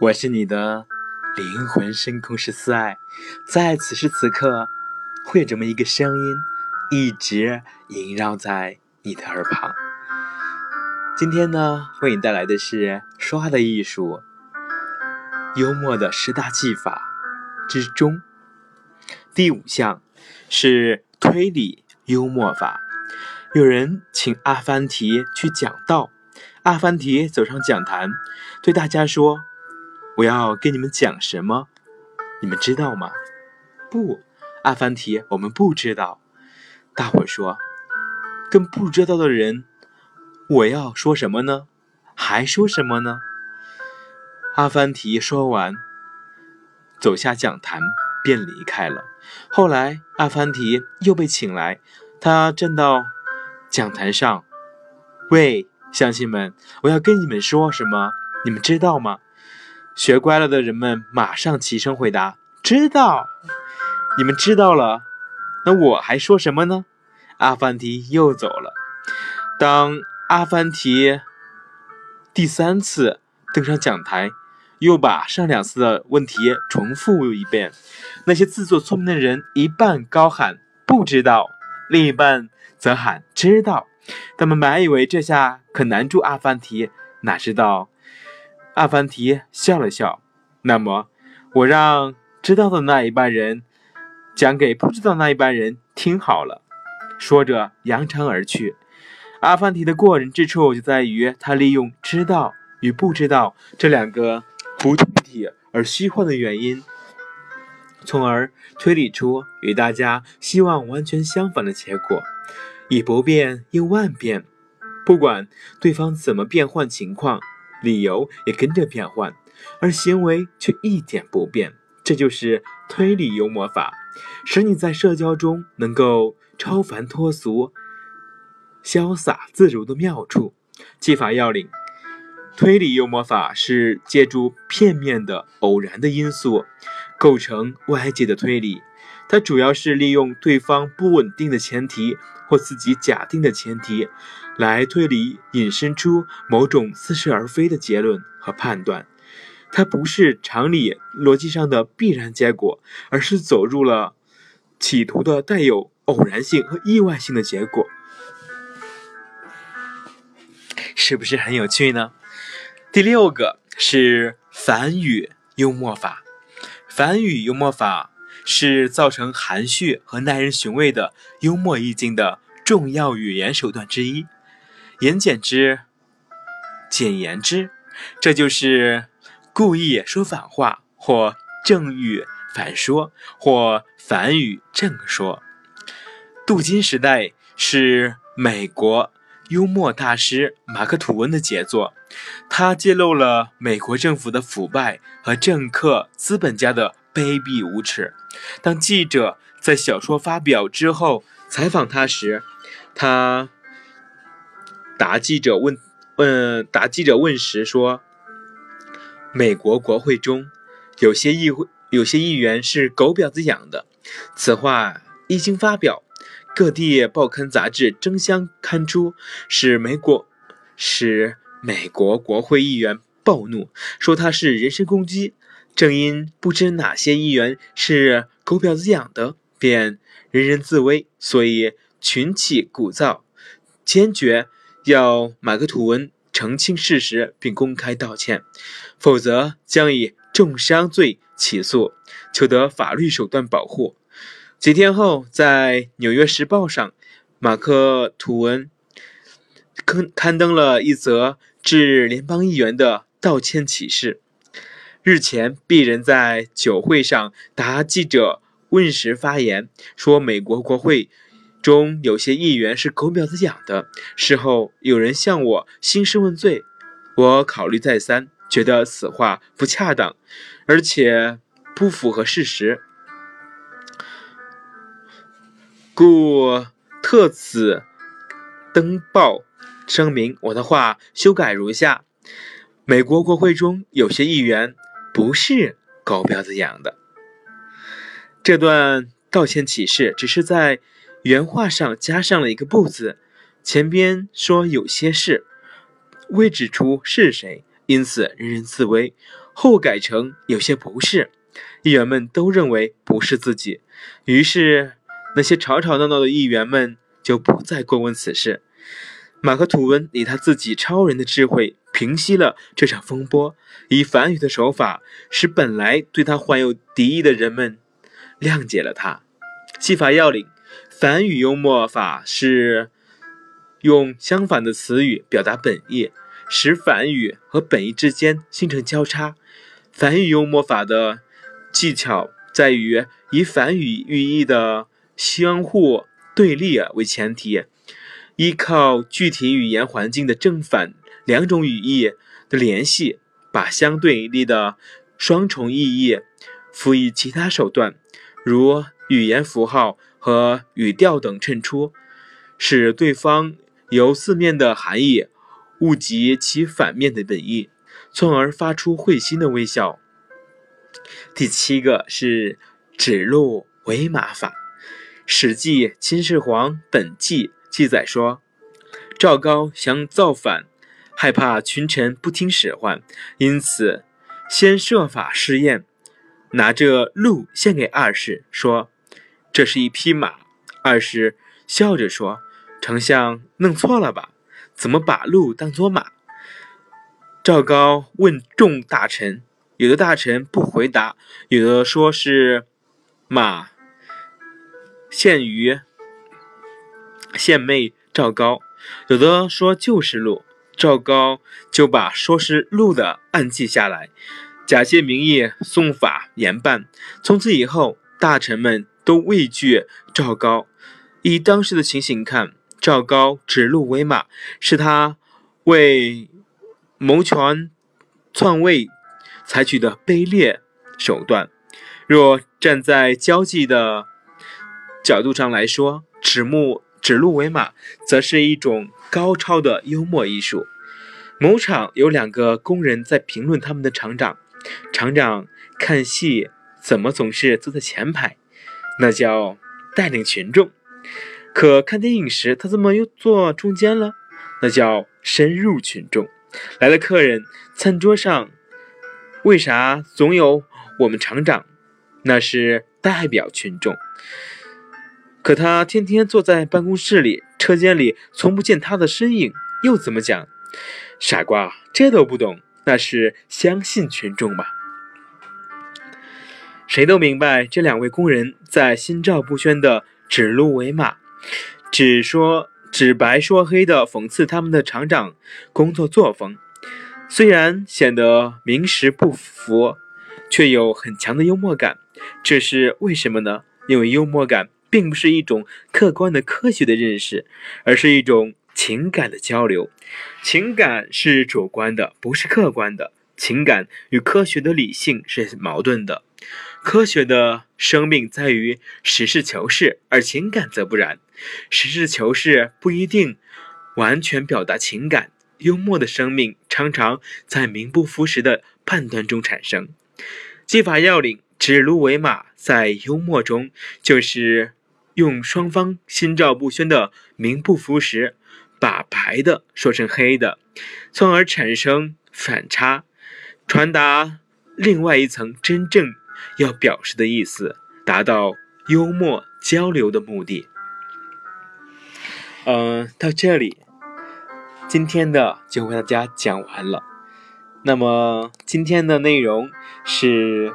我是你的灵魂深空十四爱，在此时此刻，会有这么一个声音，一直萦绕在你的耳旁。今天呢，为你带来的是说话的艺术，幽默的十大技法之中，第五项是推理幽默法。有人请阿凡提去讲道，阿凡提走上讲坛，对大家说。我要跟你们讲什么？你们知道吗？不，阿凡提，我们不知道。大伙说，跟不知道的人，我要说什么呢？还说什么呢？阿凡提说完，走下讲坛便离开了。后来，阿凡提又被请来，他站到讲坛上，喂，乡亲们，我要跟你们说什么？你们知道吗？学乖了的人们马上齐声回答：“知道。”你们知道了，那我还说什么呢？阿凡提又走了。当阿凡提第三次登上讲台，又把上两次的问题重复一遍。那些自作聪明的人一半高喊“不知道”，另一半则喊“知道”。他们本以为这下可难住阿凡提，哪知道。阿凡提笑了笑，那么我让知道的那一半人讲给不知道那一半人听好了。说着扬长而去。阿凡提的过人之处就在于他利用知道与不知道这两个不具体而虚幻的原因，从而推理出与大家希望完全相反的结果，以不变应万变，不管对方怎么变换情况。理由也跟着变换，而行为却一点不变。这就是推理幽默法，使你在社交中能够超凡脱俗、潇洒自如的妙处。技法要领：推理幽默法是借助片面的、偶然的因素构成外界的推理。它主要是利用对方不稳定的前提或自己假定的前提。来推理，引申出某种似是而非的结论和判断，它不是常理逻辑上的必然结果，而是走入了企图的带有偶然性和意外性的结果，是不是很有趣呢？第六个是反语幽默法，反语幽默法是造成含蓄和耐人寻味的幽默意境的重要语言手段之一。言简之，简言之，这就是故意说反话，或正语反说，或反语正说。镀金时代是美国幽默大师马克吐温的杰作，他揭露了美国政府的腐败和政客资本家的卑鄙无耻。当记者在小说发表之后采访他时，他。答记者问，问答记者问时说：“美国国会中有些议会有些议员是狗婊子养的。”此话一经发表，各地报刊杂志争相刊出，使美国使美国国会议员暴怒，说他是人身攻击。正因不知哪些议员是狗婊子养的，便人人自危，所以群起鼓噪，坚决。要马克吐温澄清事实并公开道歉，否则将以重伤罪起诉，求得法律手段保护。几天后，在《纽约时报》上，马克吐温刊刊登了一则致联邦议员的道歉启事。日前，鄙人在酒会上答记者问时发言，说美国国会。中有些议员是狗婊子养的。事后有人向我兴师问罪，我考虑再三，觉得此话不恰当，而且不符合事实，故特此登报声明。我的话修改如下：美国国会中有些议员不是狗婊子养的。这段道歉启事只是在。原话上加上了一个“不”字，前边说有些事未指出是谁，因此人人自危。后改成有些不是。议员们都认为不是自己，于是那些吵吵闹闹的议员们就不再过问此事。马克吐温以他自己超人的智慧平息了这场风波，以反语的手法使本来对他怀有敌意的人们谅解了他。技法要领：反语幽默法是用相反的词语表达本意，使反语和本意之间形成交叉。反语幽默法的技巧在于以反语寓意的相互对立为前提。依靠具体语言环境的正反两种语义的联系，把相对立的双重意义辅以其他手段，如语言符号和语调等衬出，使对方由字面的含义误及其反面的本意，从而发出会心的微笑。第七个是指鹿为马法，《史记·秦始皇本纪》。记载说，赵高想造反，害怕群臣不听使唤，因此先设法试验，拿着鹿献给二世，说：“这是一匹马。”二是笑着说：“丞相弄错了吧？怎么把鹿当作马？”赵高问众大臣，有的大臣不回答，有的说是马献于。献媚赵高，有的说就是鹿，赵高就把说是鹿的案记下来，假借名义送法严办。从此以后，大臣们都畏惧赵高。以当时的情形看，赵高指鹿为马，是他为谋权篡位采取的卑劣手段。若站在交际的角度上来说，指目。指鹿为马，则是一种高超的幽默艺术。某场有两个工人在评论他们的厂长，厂长看戏怎么总是坐在前排，那叫带领群众；可看电影时，他怎么又坐中间了，那叫深入群众。来了客人，餐桌上为啥总有我们厂长？那是代表群众。可他天天坐在办公室里，车间里从不见他的身影，又怎么讲？傻瓜，这都不懂，那是相信群众嘛？谁都明白，这两位工人在心照不宣的指鹿为马，只说指白说黑的讽刺他们的厂长工作作风，虽然显得名实不符，却有很强的幽默感。这是为什么呢？因为幽默感。并不是一种客观的科学的认识，而是一种情感的交流。情感是主观的，不是客观的。情感与科学的理性是矛盾的。科学的生命在于实事求是，而情感则不然。实事求是不一定完全表达情感。幽默的生命常常在名不符实的判断中产生。技法要领：指鹿为马，在幽默中就是。用双方心照不宣的名不符实，把白的说成黑的，从而产生反差，传达另外一层真正要表示的意思，达到幽默交流的目的。嗯，到这里，今天的就为大家讲完了。那么今天的内容是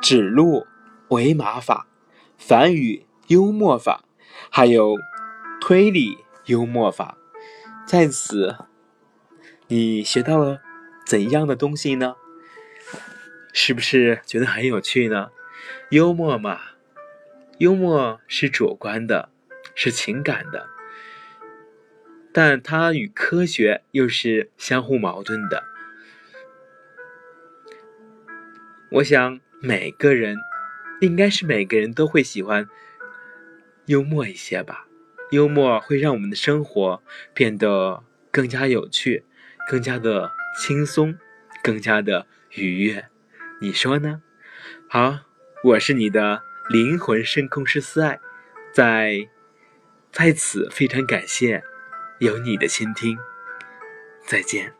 指鹿为马法。反语幽默法，还有推理幽默法，在此，你学到了怎样的东西呢？是不是觉得很有趣呢？幽默嘛，幽默是主观的，是情感的，但它与科学又是相互矛盾的。我想每个人。应该是每个人都会喜欢幽默一些吧，幽默会让我们的生活变得更加有趣，更加的轻松，更加的愉悦，你说呢？好，我是你的灵魂深空师思爱，在在此非常感谢有你的倾听，再见。